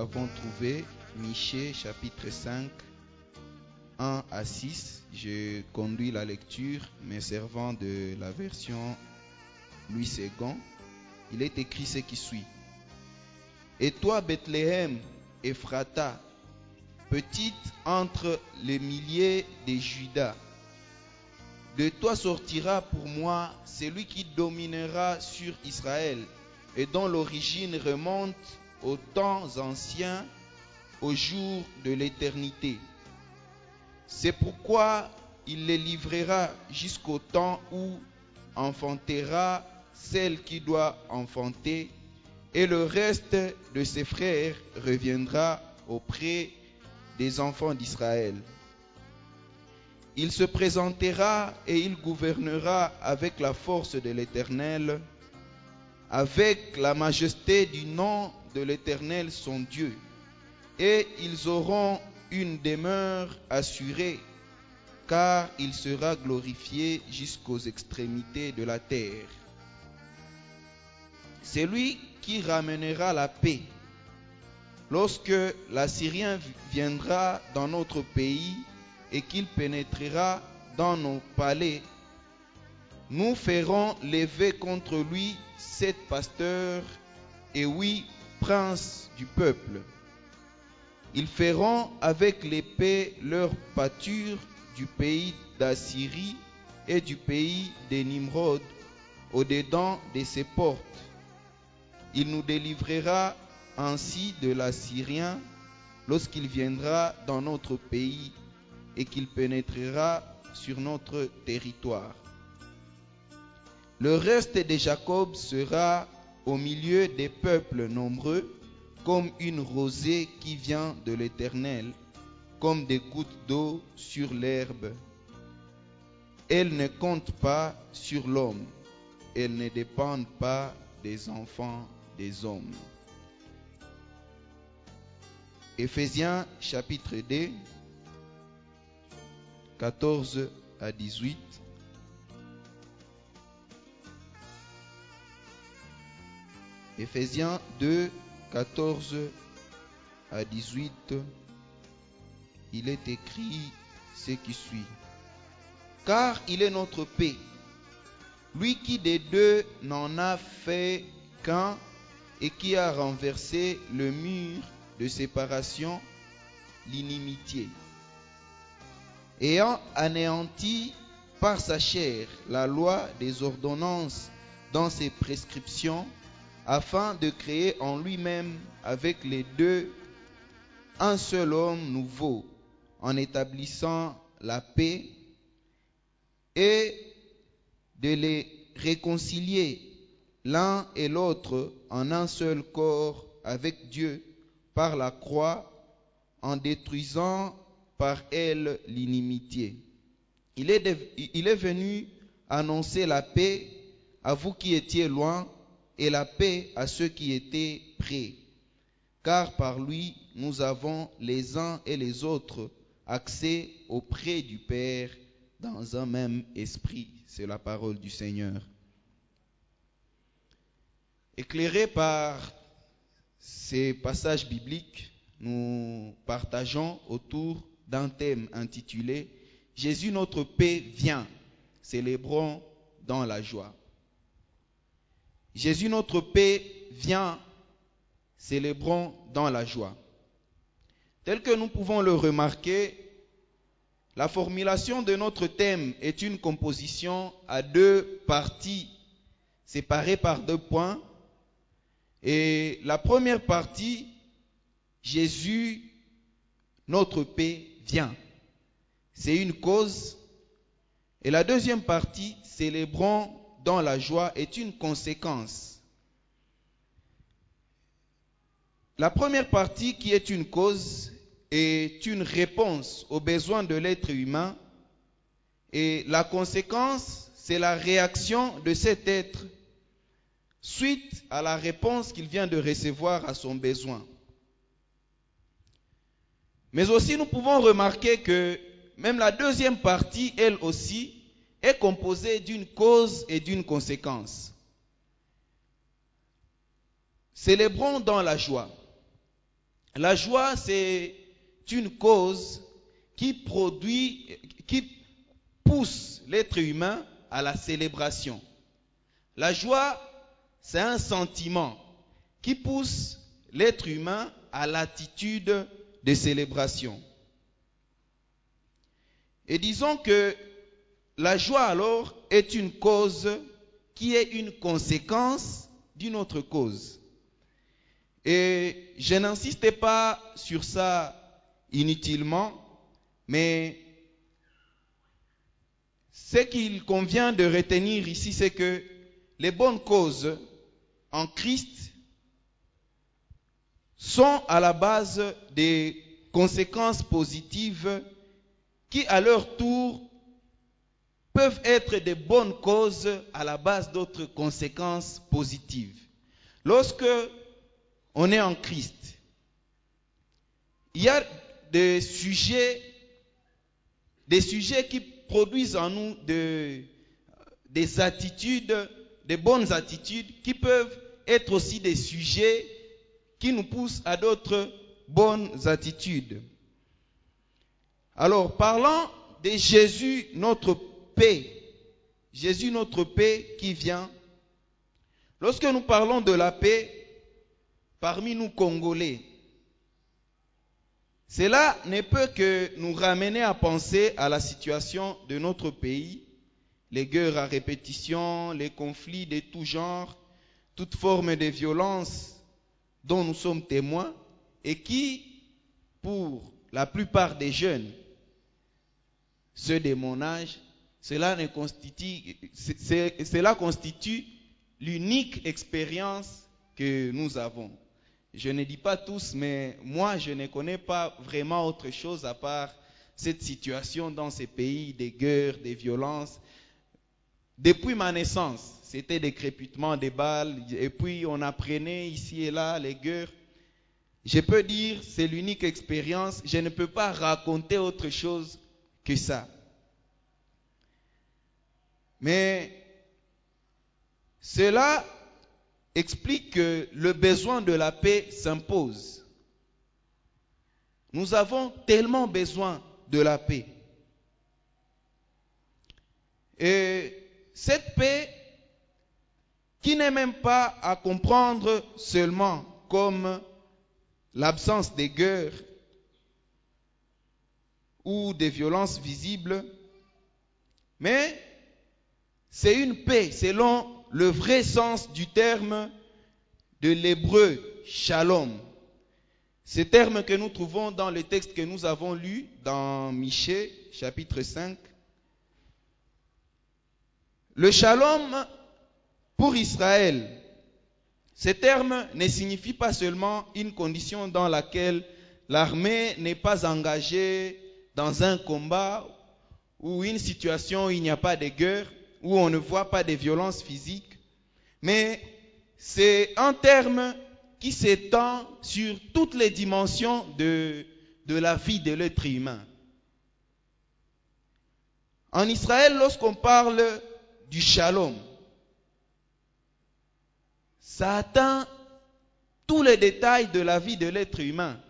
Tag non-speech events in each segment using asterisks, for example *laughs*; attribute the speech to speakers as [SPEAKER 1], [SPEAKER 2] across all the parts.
[SPEAKER 1] avons trouvé Michée chapitre 5, 1 à 6. Je conduis la lecture, me servant de la version Louis II. Il est écrit ce qui suit. Et toi, Bethléem, Ephrata, petite entre les milliers des Judas, de toi sortira pour moi celui qui dominera sur Israël et dont l'origine remonte aux temps anciens, au jour de l'éternité. C'est pourquoi il les livrera jusqu'au temps où enfantera celle qui doit enfanter, et le reste de ses frères reviendra auprès des enfants d'Israël. Il se présentera et il gouvernera avec la force de l'Éternel, avec la majesté du nom de l'Éternel son Dieu. Et ils auront une demeure assurée, car il sera glorifié jusqu'aux extrémités de la terre. C'est lui qui ramènera la paix. Lorsque l'Assyrien viendra dans notre pays et qu'il pénétrera dans nos palais, nous ferons lever contre lui sept pasteurs et huit princes du peuple. Ils feront avec l'épée leur pâture du pays d'Assyrie et du pays des Nimrod au-dedans de ses portes. Il nous délivrera ainsi de l'Assyrien lorsqu'il viendra dans notre pays et qu'il pénétrera sur notre territoire. Le reste de Jacob sera au milieu des peuples nombreux, comme une rosée qui vient de l'Éternel, comme des gouttes d'eau sur l'herbe. Elles ne comptent pas sur l'homme, elles ne dépendent pas des enfants des hommes. Éphésiens chapitre 2, 14 à 18. Éphésiens 2, 14 à 18. Il est écrit ce qui suit. Car il est notre paix, lui qui des deux n'en a fait qu'un et qui a renversé le mur de séparation, l'inimitié ayant anéanti par sa chair la loi des ordonnances dans ses prescriptions, afin de créer en lui-même avec les deux un seul homme nouveau, en établissant la paix et de les réconcilier l'un et l'autre en un seul corps avec Dieu par la croix, en détruisant par elle l'inimitié. Il est, venu annoncer la paix à vous qui étiez loin et la paix à ceux qui étaient près. Car par lui, nous avons les uns et les autres accès auprès du Père dans un même esprit. C'est la parole du Seigneur. Éclairé par ces passages bibliques, nous partageons autour d'un thème intitulé Jésus notre paix vient, célébrons dans la joie. Jésus notre paix vient, célébrons dans la joie. Tel que nous pouvons le remarquer, la formulation de notre thème est une composition à deux parties séparées par deux points. Et la première partie, Jésus, notre paix, vient. C'est une cause. Et la deuxième partie, célébrons dans la joie, est une conséquence. La première partie, qui est une cause, est une réponse aux besoins de l'être humain. Et la conséquence, c'est la réaction de cet être suite à la réponse qu'il vient de recevoir à son besoin. Mais aussi, nous pouvons remarquer que même la deuxième partie, elle aussi, est composée d'une cause et d'une conséquence. Célébrons dans la joie. la joie, c'est une cause qui produit, qui pousse l'être humain à la célébration. La joie, c'est un sentiment qui pousse l'être humain à l'attitude de célébration. Et disons que la joie alors est une cause qui est une conséquence d'une autre cause. Et je n'insiste pas sur ça inutilement, mais ce qu'il convient de retenir ici, c'est que les bonnes causes en Christ sont à la base des conséquences positives qui, à leur tour, peuvent être des bonnes causes à la base d'autres conséquences positives. Lorsque on est en Christ, il y a des sujets, des sujets qui produisent en nous de, des attitudes, des bonnes attitudes qui peuvent être aussi des sujets qui nous poussent à d'autres bonnes attitudes. Alors, parlant de Jésus, notre paix, Jésus, notre paix qui vient, lorsque nous parlons de la paix parmi nous Congolais, cela ne peut que nous ramener à penser à la situation de notre pays, les guerres à répétition, les conflits de tout genre, toute forme de violence dont nous sommes témoins et qui, pour la plupart des jeunes, ceux de mon âge, cela, constitue, constitue l'unique expérience que nous avons. Je ne dis pas tous, mais moi, je ne connais pas vraiment autre chose à part cette situation dans ces pays, des guerres, des violences. Depuis ma naissance, c'était des crépitements, des balles, et puis on apprenait ici et là les guerres. Je peux dire, c'est l'unique expérience. Je ne peux pas raconter autre chose que ça. Mais cela explique que le besoin de la paix s'impose. Nous avons tellement besoin de la paix. Et cette paix qui n'est même pas à comprendre seulement comme l'absence des guerres ou des violences visibles, mais c'est une paix selon le vrai sens du terme de l'hébreu shalom. Ce terme que nous trouvons dans le texte que nous avons lu dans Michée chapitre 5. Le shalom pour Israël, ce terme ne signifie pas seulement une condition dans laquelle l'armée n'est pas engagée dans un combat ou une situation où il n'y a pas de guerre, où on ne voit pas de violence physique, mais c'est un terme qui s'étend sur toutes les dimensions de, de la vie de l'être humain. En Israël, lorsqu'on parle du shalom, ça atteint tous les détails de la vie de l'être humain.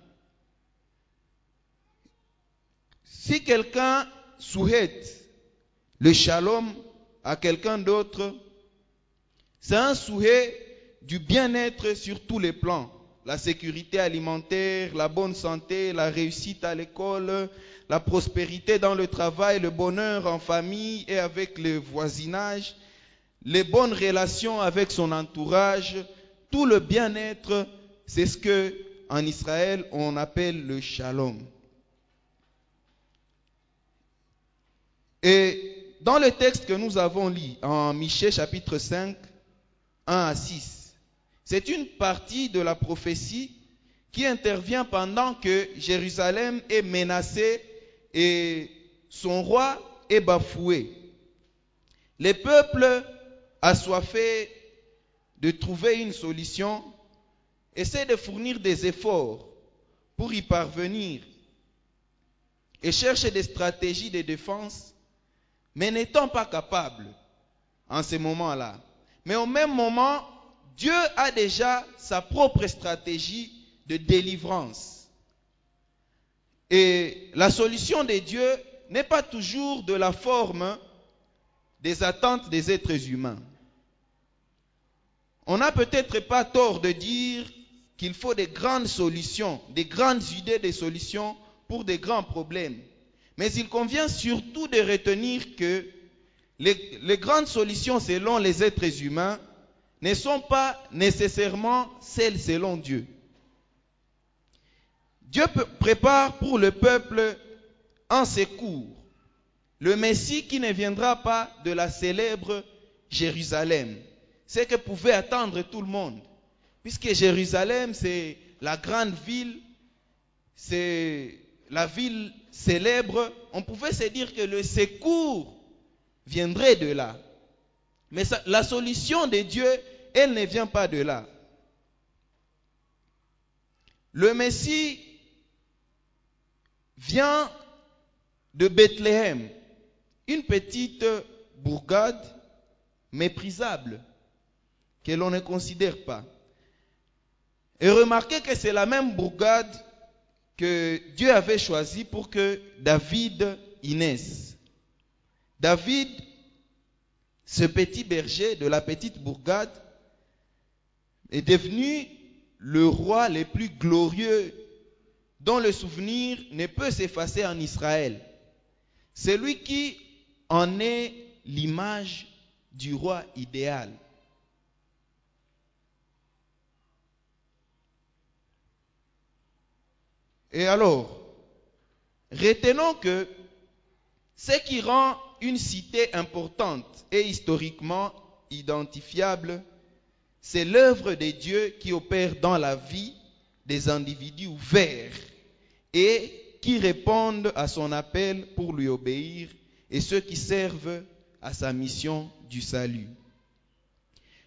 [SPEAKER 1] Si quelqu'un souhaite le shalom à quelqu'un d'autre, c'est un souhait du bien-être sur tous les plans. La sécurité alimentaire, la bonne santé, la réussite à l'école, la prospérité dans le travail, le bonheur en famille et avec le voisinage, les bonnes relations avec son entourage, tout le bien-être, c'est ce que en Israël on appelle le shalom. Et dans le texte que nous avons lu en Michée chapitre 5, 1 à 6, c'est une partie de la prophétie qui intervient pendant que Jérusalem est menacée et son roi est bafoué. Les peuples assoiffés de trouver une solution essaient de fournir des efforts pour y parvenir et cherchent des stratégies de défense mais n'étant pas capable en ce moment-là. Mais au même moment, Dieu a déjà sa propre stratégie de délivrance. Et la solution de Dieu n'est pas toujours de la forme des attentes des êtres humains. On n'a peut-être pas tort de dire qu'il faut des grandes solutions, des grandes idées de solutions pour des grands problèmes. Mais il convient surtout de retenir que les, grandes solutions selon les êtres humains ne sont pas nécessairement celles selon Dieu. Dieu prépare pour le peuple un secours, le Messie qui ne viendra pas de la célèbre Jérusalem, ce que pouvait attendre tout le monde, puisque Jérusalem, c'est la grande ville, c'est la ville célèbre, on pouvait se dire que le secours viendrait de là. Mais la solution de Dieu, elle ne vient pas de là. Le Messie vient de Bethléem, une petite bourgade méprisable que l'on ne considère pas. Et remarquez que c'est la même bourgade que Dieu avait choisie pour que David y naisse. David, ce petit berger de la petite bourgade, est devenu le roi le plus glorieux dont le souvenir ne peut s'effacer en Israël. C'est lui qui en est l'image du roi idéal. Et alors, retenons que ce qui rend une cité importante et historiquement identifiable, c'est l'œuvre de Dieu qui opère dans la vie des individus ouverts et qui répondent à son appel pour lui obéir et ceux qui servent à sa mission du salut.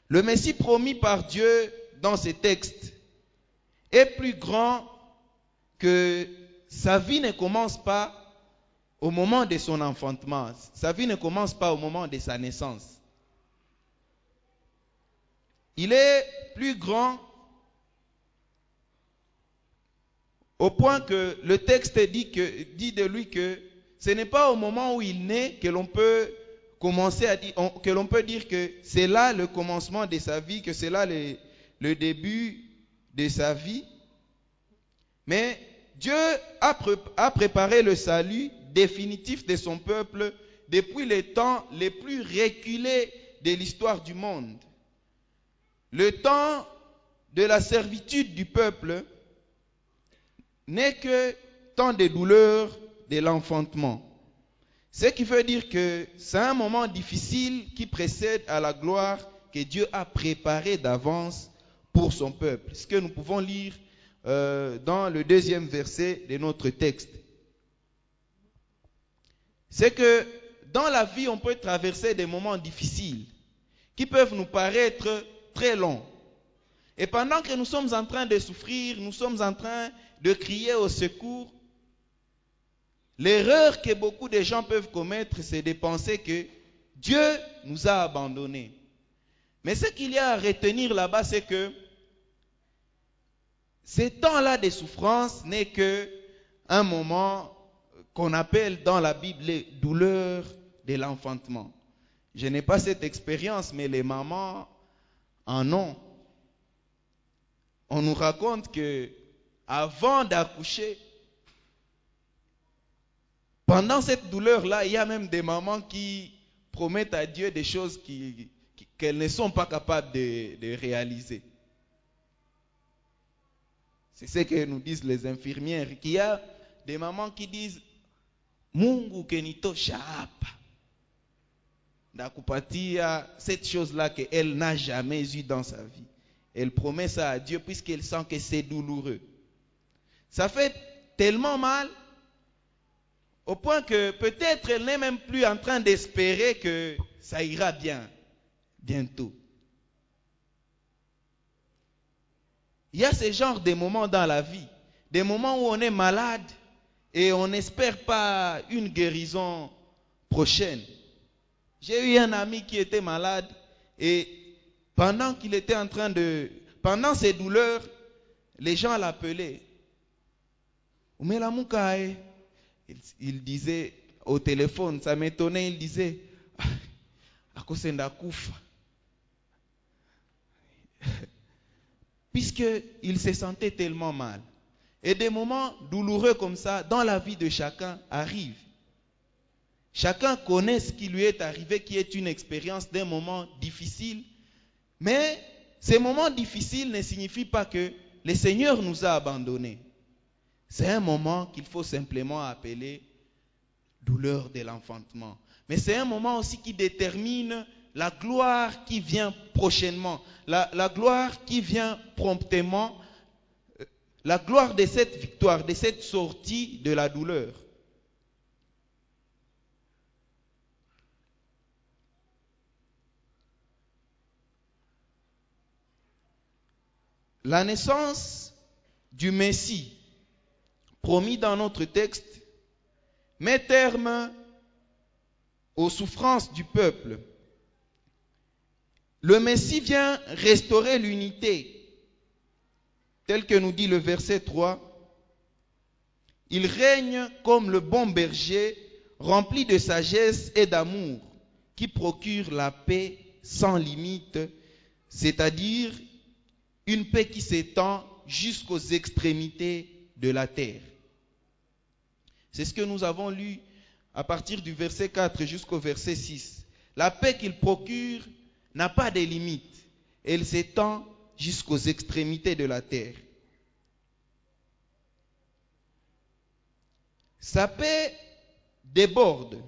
[SPEAKER 1] Le Messie promis par Dieu dans ces textes est plus grand que sa vie ne commence pas au moment de son enfantement. Sa vie ne commence pas au moment de sa naissance. Il est plus grand au point que le texte dit, que, dit de lui que ce n'est pas au moment où il naît que l'on peut commencer à dire, que l'on peut dire que c'est là le commencement de sa vie, que c'est là le, début de sa vie. Mais Dieu a, pré a, préparé le salut définitif de son peuple depuis les temps les plus reculés de l'histoire du monde. Le temps de la servitude du peuple n'est que temps de douleur de l'enfantement. Ce qui veut dire que c'est un moment difficile qui précède à la gloire que Dieu a préparée d'avance pour son peuple. Ce que nous pouvons lire euh, dans le deuxième verset de notre texte. C'est que dans la vie, on peut traverser des moments difficiles qui peuvent nous paraître très longs. Et pendant que nous sommes en train de souffrir, nous sommes en train de crier au secours, l'erreur que beaucoup de gens peuvent commettre, c'est de penser que Dieu nous a abandonnés. Mais ce qu'il y a à retenir là-bas, c'est que ces temps-là de souffrance n'est que un moment qu'on appelle dans la Bible les douleurs de l'enfantement. Je n'ai pas cette expérience, mais les mamans en ont. On nous raconte que avant d'accoucher, pendant cette douleur-là, il y a même des mamans qui promettent à Dieu des choses qu'elles ne sont pas capables de réaliser. C'est ce que nous disent les infirmières, qu'il y a des mamans qui disent Mungu kenitosha hapa ndakupatia cette chose-là qu'elle n'a jamais eue dans sa vie. Elle promet ça à Dieu puisqu'elle sent que c'est douloureux. Ça fait tellement mal au point que peut-être elle n'est même plus en train d'espérer que ça ira bien bientôt. Il y a ce genre de moments dans la vie, des moments où on est malade et on n'espère pas une guérison prochaine. J'ai eu un ami qui était malade et pendant qu'il était en train de, pendant ses douleurs, les gens l'appelaient. Il, il disait au téléphone, ça m'étonnait, il disait, *laughs* akosenda kufa. Puisqu'il se sentait tellement mal. Et des moments douloureux comme ça dans la vie de chacun arrivent. Chacun connaît ce qui lui est arrivé, qui est une expérience d'un moment difficile. Mais ces moments difficiles ne signifient pas que le Seigneur nous a abandonnés. C'est un moment qu'il faut simplement appeler douleur de l'enfantement. Mais c'est un moment aussi qui détermine la gloire qui vient prochainement, la, gloire qui vient promptement, euh, la gloire de cette victoire, de cette sortie de la douleur. La naissance du Messie, promis dans notre texte, met terme aux souffrances du peuple. Le Messie vient restaurer l'unité, tel que nous dit le verset 3. Il règne comme le bon berger, rempli de sagesse et d'amour, qui procure la paix sans limite, c'est-à-dire une paix qui s'étend jusqu'aux extrémités de la terre. C'est ce que nous avons lu à partir du verset 4 jusqu'au verset 6. La paix qu'il procure n'a pas de limites. Elle s'étend jusqu'aux extrémités de la terre. Sa paix déborde.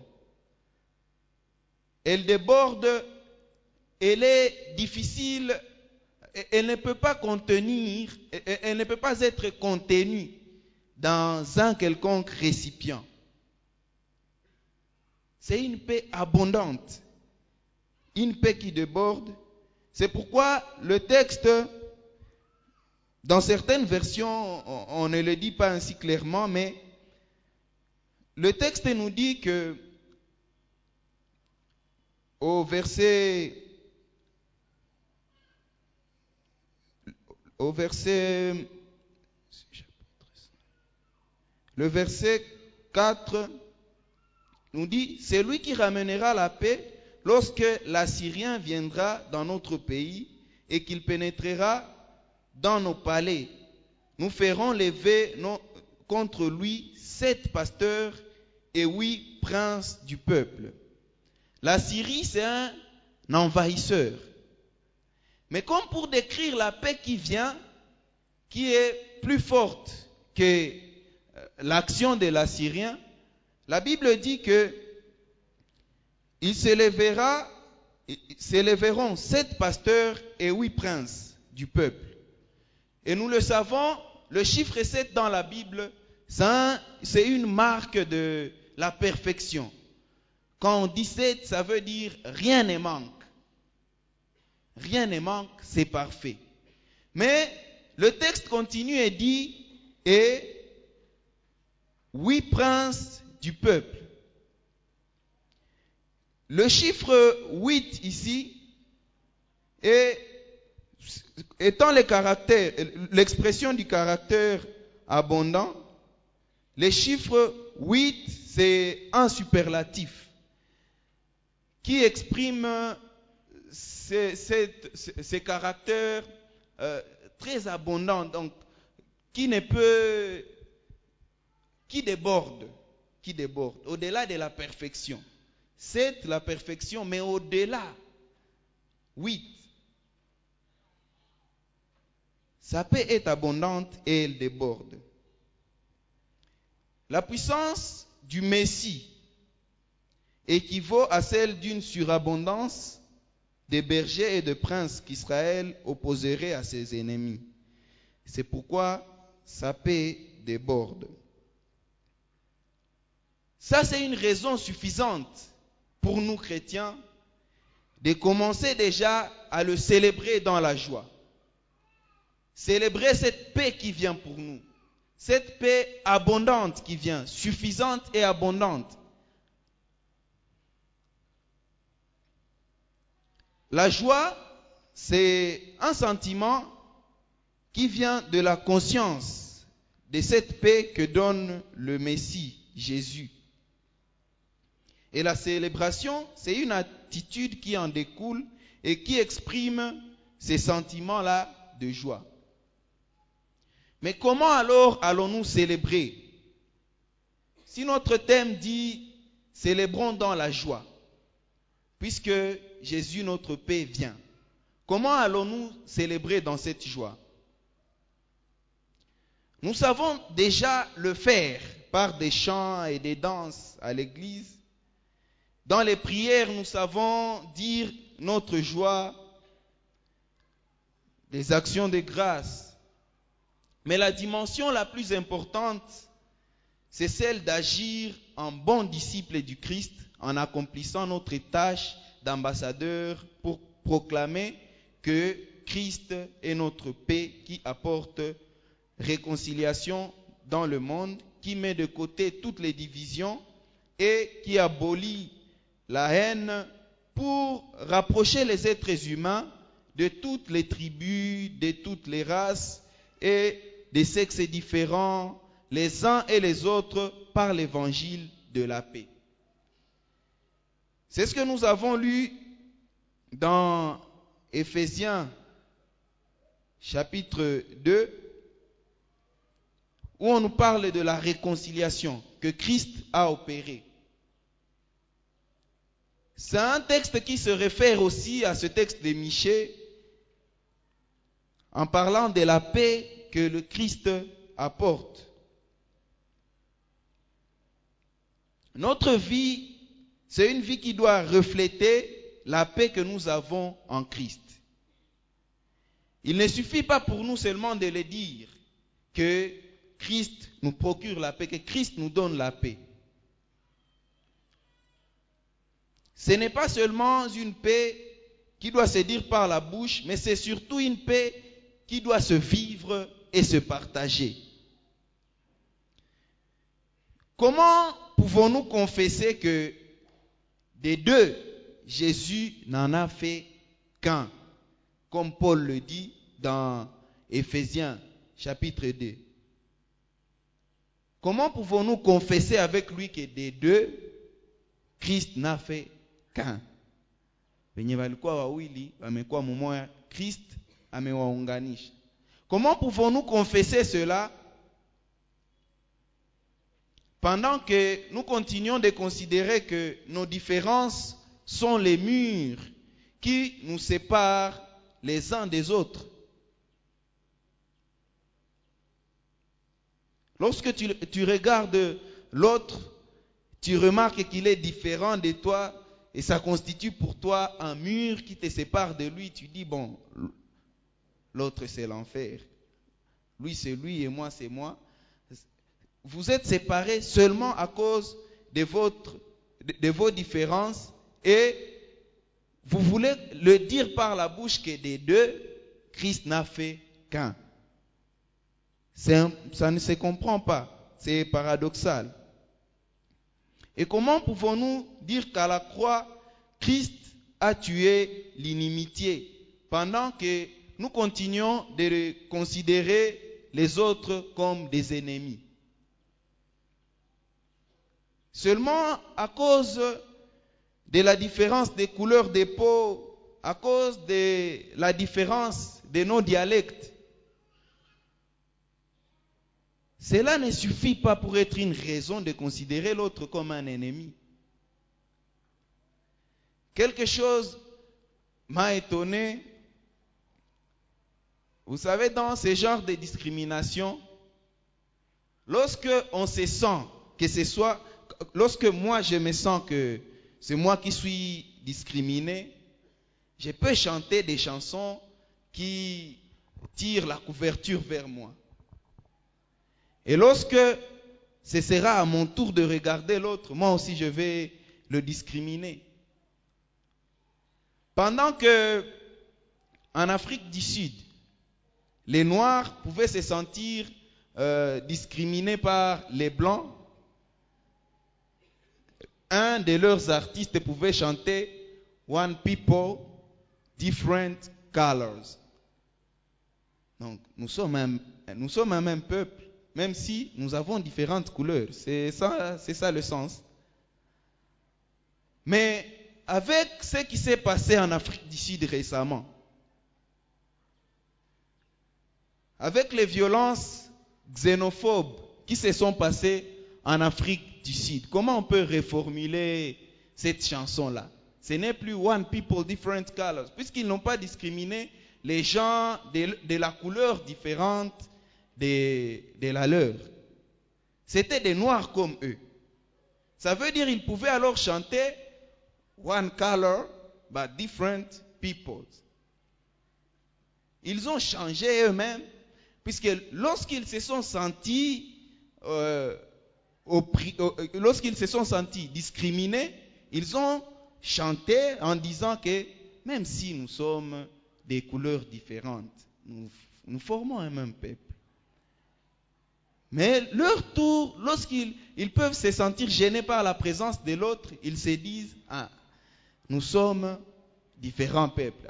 [SPEAKER 1] Elle déborde, elle est difficile, elle ne peut pas contenir, elle ne peut pas être contenue dans un quelconque récipient. C'est une paix abondante, une paix qui déborde. C'est pourquoi le texte, dans certaines versions, on ne le dit pas ainsi clairement, mais le texte nous dit que au verset au verset le verset 4 nous dit, c'est lui qui ramènera la paix lorsque l'Assyrien viendra dans notre pays et qu'il pénétrera dans nos palais. Nous ferons lever contre lui sept pasteurs et huit princes du peuple. La Syrie, c'est un envahisseur. Mais comme pour décrire la paix qui vient, qui est plus forte que l'action de l'Assyrien, la Bible dit que il s'élèvera, s'élèveront sept pasteurs et huit princes du peuple. Et nous le savons, le chiffre 7 dans la Bible, c'est une marque de la perfection. Quand on dit 7, ça veut dire rien ne manque. Rien ne manque, c'est parfait. Mais le texte continue et dit, et huit princes du peuple. Le chiffre 8 ici est, étant le caractère, l'expression du caractère abondant, le chiffre 8 c'est un superlatif qui exprime ces, caractères euh, très abondants, donc qui ne peut qui déborde, qui déborde, au-delà de la perfection. C'est la perfection, mais au-delà, oui. Sa paix est abondante et elle déborde. La puissance du Messie équivaut à celle d'une surabondance des bergers et de princes qu'Israël opposerait à ses ennemis. C'est pourquoi sa paix déborde. Ça, c'est une raison suffisante pour nous chrétiens de commencer déjà à le célébrer dans la joie. Célébrer cette paix qui vient pour nous. Cette paix abondante qui vient, suffisante et abondante. La joie, c'est un sentiment qui vient de la conscience de cette paix que donne le Messie, Jésus. Et la célébration, c'est une attitude qui en découle et qui exprime ces sentiments-là de joie. Mais comment alors allons-nous célébrer Si notre thème dit célébrons dans la joie, puisque Jésus notre paix vient, comment allons-nous célébrer dans cette joie? Nous savons déjà le faire par des chants et des danses à l'église. Dans les prières, nous savons dire notre joie, des actions de grâce. Mais la dimension la plus importante, c'est celle d'agir en bon disciple du Christ en accomplissant notre tâche d'ambassadeur pour proclamer que Christ est notre paix qui apporte réconciliation dans le monde, qui met de côté toutes les divisions et qui abolit la haine pour rapprocher les êtres humains de toutes les tribus, de toutes les races et des sexes différents, les uns et les autres, par l'évangile de la paix. C'est ce que nous avons lu dans Éphésiens chapitre 2, où on nous parle de la réconciliation que Christ a opérée. C'est un texte qui se réfère aussi à ce texte de Michée en parlant de la paix que le Christ apporte. Notre vie, c'est une vie qui doit refléter la paix que nous avons en Christ. Il ne suffit pas pour nous seulement de le dire que Christ nous procure la paix, que Christ nous donne la paix. Ce n'est pas seulement une paix qui doit se dire par la bouche, mais c'est surtout une paix qui doit se vivre et se partager. Comment pouvons-nous confesser que des deux, Jésus n'en a fait qu'un, comme Paul le dit dans Éphésiens chapitre 2 Comment pouvons-nous confesser avec lui que des deux, Christ n'a fait Comment pouvons-nous confesser cela? Pendant que nous continuons de considérer que nos différences sont les murs qui nous séparent les uns des autres. Lorsque tu regardes l'autre, tu remarques qu'il est différent de toi et ça constitue pour toi un mur qui te sépare de lui. Tu dis, bon, l'autre c'est l'enfer. Lui c'est lui et moi c'est moi. Vous êtes séparés seulement à cause de, vos différences et vous voulez le dire par la bouche que des deux, Christ n'a fait qu'un. Ça ne se comprend pas. C'est paradoxal. Et comment pouvons-nous dire qu'à la croix, Christ a tué l'inimitié pendant que nous continuons de considérer les autres comme des ennemis? Seulement à cause de la différence des couleurs des peau, à cause de la différence de nos dialectes, cela ne suffit pas pour être une raison de considérer l'autre comme un ennemi. Quelque chose m'a étonné vous savez, dans ce genre de discrimination, lorsque on se sent que ce soit, lorsque moi je me sens que c'est moi qui suis discriminé, je peux chanter des chansons qui tirent la couverture vers moi. Et lorsque ce sera à mon tour de regarder l'autre, moi aussi je vais le discriminer. Pendant que en Afrique du Sud, les Noirs pouvaient se sentir euh, discriminés par les Blancs. Un de leurs artistes pouvait chanter One People, Different Colors. Donc, nous sommes un, nous sommes un même peuple, même si nous avons différentes couleurs. C'est ça, le sens. Mais avec ce qui s'est passé en Afrique du Sud récemment, avec les violences xénophobes qui se sont passées en Afrique du Sud, comment on peut reformuler cette chanson-là? Ce n'est plus One People, Different Colors, puisqu'ils n'ont pas discriminé les gens de la couleur différente de, la leur. C'était des noirs comme eux. Ça veut dire qu'ils pouvaient alors chanter One color, but different people. Ils ont changé eux-mêmes, puisque lorsqu'ils se sont sentis, euh, oppri- euh, lorsqu'ils se sont sentis discriminés, ils ont chanté en disant que même si nous sommes des couleurs différentes, nous formons un même peuple. Mais leur tour, lorsqu'ils ils peuvent se sentir gênés par la présence de l'autre, ils se disent, ah, nous sommes différents peuples.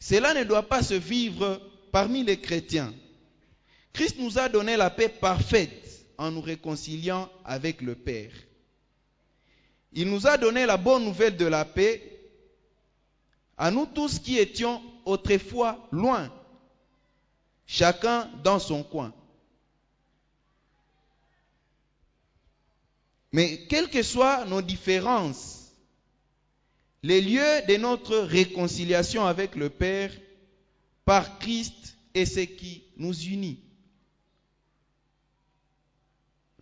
[SPEAKER 1] Cela ne doit pas se vivre parmi les chrétiens. Christ nous a donné la paix parfaite en nous réconciliant avec le Père. Il nous a donné la bonne nouvelle de la paix à nous tous qui étions autrefois loin, chacun dans son coin. Mais quelles que soient nos différences, les lieux de notre réconciliation avec le Père par Christ est ce qui nous unit.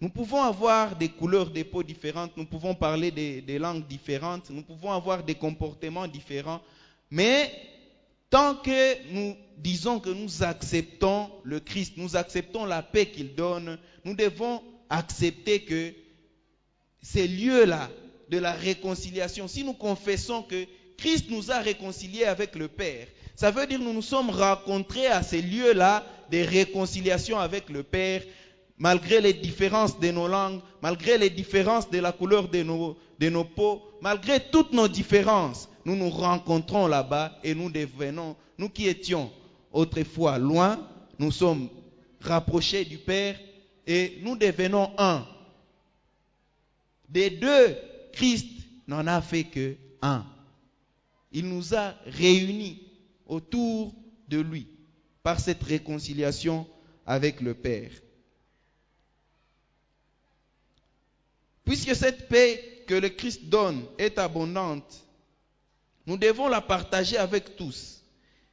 [SPEAKER 1] Nous pouvons avoir des couleurs de peau différentes, nous pouvons parler des, des langues différentes, nous pouvons avoir des comportements différents, mais tant que nous disons que nous acceptons le Christ, nous acceptons la paix qu'il donne, nous devons accepter que ces lieux-là de la réconciliation, si nous confessons que Christ nous a réconciliés avec le Père, ça veut dire que nous nous sommes rencontrés à ces lieux-là de réconciliation avec le Père, malgré les différences de nos langues, malgré les différences de la couleur de nos, de nos peaux, malgré toutes nos différences, nous nous rencontrons là-bas et nous devenons, nous qui étions autrefois loin, nous sommes rapprochés du Père et nous devenons un. Des deux, Christ n'en a fait que un. Il nous a réunis autour de lui par cette réconciliation avec le Père. Puisque cette paix que le Christ donne est abondante, nous devons la partager avec tous.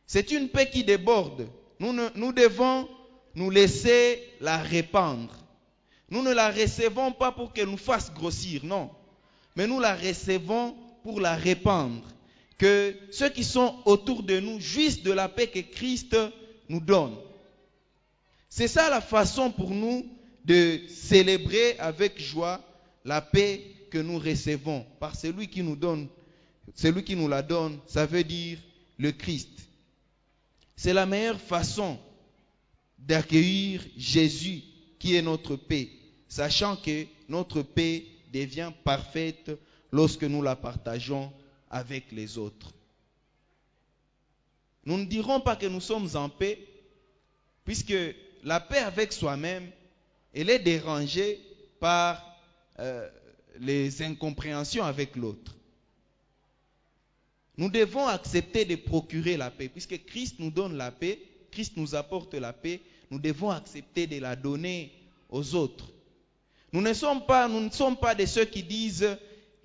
[SPEAKER 1] C'est une paix qui déborde. Nous, devons nous laisser la répandre. Nous ne la recevons pas pour qu'elle nous fasse grossir, non. Mais nous la recevons pour la répandre. Que ceux qui sont autour de nous jouissent de la paix que Christ nous donne. C'est ça la façon pour nous de célébrer avec joie la paix que nous recevons par celui qui nous donne, celui qui nous la donne, ça veut dire le Christ. C'est la meilleure façon d'accueillir Jésus qui est notre paix, sachant que notre paix devient parfaite lorsque nous la partageons avec les autres. Nous ne dirons pas que nous sommes en paix, puisque la paix avec soi-même, elle est dérangée par euh, les incompréhensions avec l'autre. Nous devons accepter de procurer la paix, puisque Christ nous donne la paix, Christ nous apporte la paix, nous devons accepter de la donner aux autres. Nous ne sommes pas, nous ne sommes pas de ceux qui disent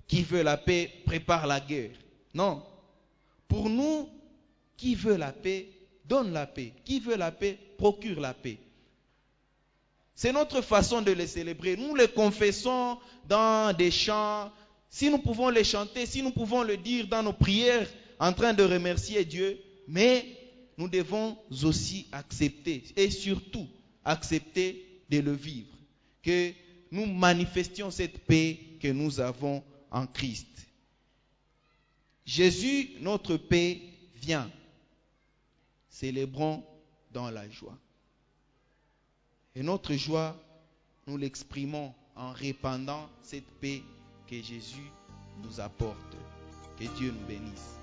[SPEAKER 1] qui veut la paix prépare la guerre. Non. Pour nous, qui veut la paix donne la paix. Qui veut la paix procure la paix. C'est notre façon de les célébrer. Nous les confessons dans des chants. Si nous pouvons les chanter, si nous pouvons le dire dans nos prières en train de remercier Dieu, mais nous devons aussi accepter et surtout accepter de le vivre. Que nous manifestions cette paix que nous avons en Christ. Jésus, notre paix, vient. Célébrons dans la joie. Et notre joie, nous l'exprimons en répandant cette paix que Jésus nous apporte. Que Dieu nous bénisse.